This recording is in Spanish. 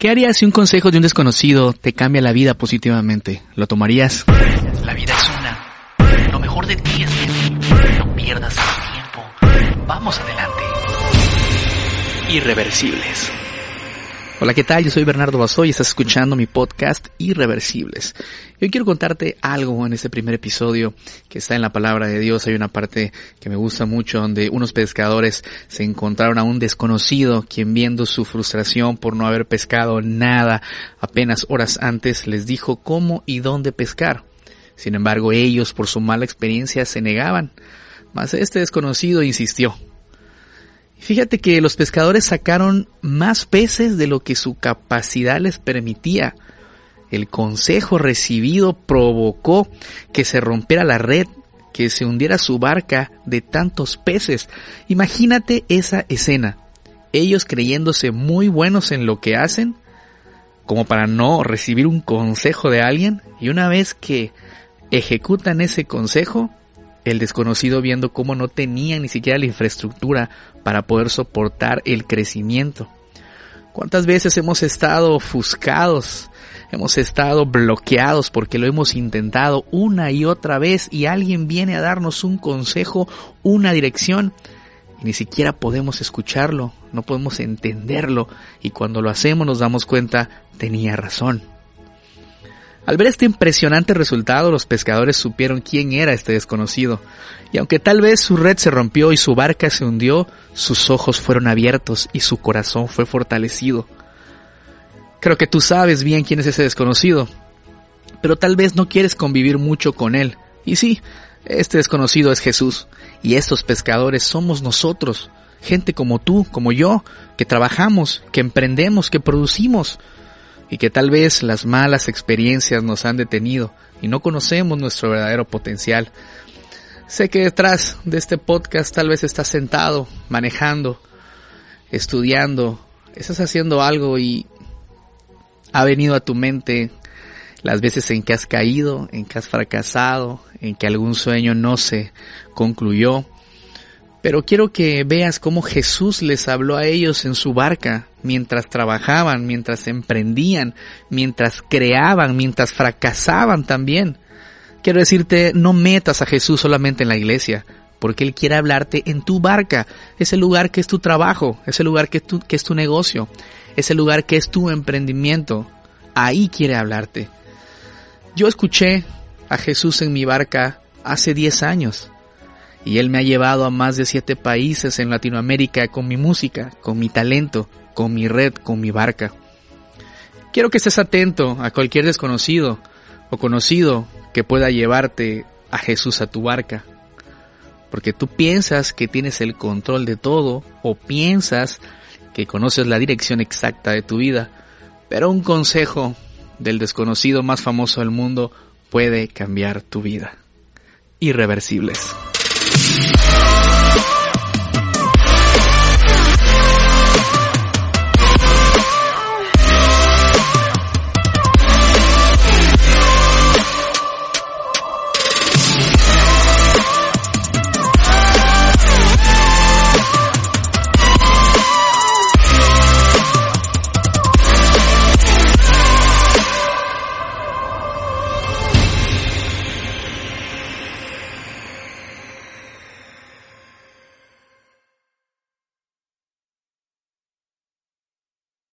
¿Qué harías si un consejo de un desconocido te cambia la vida positivamente? ¿Lo tomarías? La vida es una. Lo mejor de ti es de No pierdas el tiempo. Vamos adelante. Irreversibles. Hola, ¿qué tal? Yo soy Bernardo Basoy y estás escuchando mi podcast Irreversibles. Hoy quiero contarte algo en este primer episodio que está en la palabra de Dios. Hay una parte que me gusta mucho donde unos pescadores se encontraron a un desconocido quien viendo su frustración por no haber pescado nada apenas horas antes les dijo cómo y dónde pescar. Sin embargo, ellos por su mala experiencia se negaban. Mas este desconocido insistió Fíjate que los pescadores sacaron más peces de lo que su capacidad les permitía. El consejo recibido provocó que se rompiera la red, que se hundiera su barca de tantos peces. Imagínate esa escena. Ellos creyéndose muy buenos en lo que hacen, como para no recibir un consejo de alguien, y una vez que ejecutan ese consejo, el desconocido viendo cómo no tenía ni siquiera la infraestructura para poder soportar el crecimiento. ¿Cuántas veces hemos estado ofuscados? Hemos estado bloqueados porque lo hemos intentado una y otra vez y alguien viene a darnos un consejo, una dirección y ni siquiera podemos escucharlo, no podemos entenderlo y cuando lo hacemos nos damos cuenta tenía razón. Al ver este impresionante resultado, los pescadores supieron quién era este desconocido, y aunque tal vez su red se rompió y su barca se hundió, sus ojos fueron abiertos y su corazón fue fortalecido. Creo que tú sabes bien quién es ese desconocido, pero tal vez no quieres convivir mucho con él. Y sí, este desconocido es Jesús, y estos pescadores somos nosotros, gente como tú, como yo, que trabajamos, que emprendemos, que producimos, y que tal vez las malas experiencias nos han detenido y no conocemos nuestro verdadero potencial. Sé que detrás de este podcast tal vez estás sentado, manejando, estudiando, estás haciendo algo y ha venido a tu mente las veces en que has caído, en que has fracasado, en que algún sueño no se concluyó, pero quiero que veas cómo Jesús les habló a ellos en su barca mientras trabajaban, mientras emprendían, mientras creaban, mientras fracasaban también. Quiero decirte, no metas a Jesús solamente en la iglesia, porque Él quiere hablarte en tu barca, ese lugar que es tu trabajo, ese lugar que, que es tu negocio, ese lugar que es tu emprendimiento. Ahí quiere hablarte. Yo escuché a Jesús en mi barca hace 10 años y Él me ha llevado a más de siete países en Latinoamérica con mi música, con mi talento, con mi red, con mi barca. Quiero que estés atento a cualquier desconocido o conocido que pueda llevarte a Jesús a tu barca. Porque tú piensas que tienes el control de todo o piensas que conoces la dirección exacta de tu vida. Pero un consejo del desconocido más famoso del mundo puede cambiar tu vida. Irreversibles. Yeah.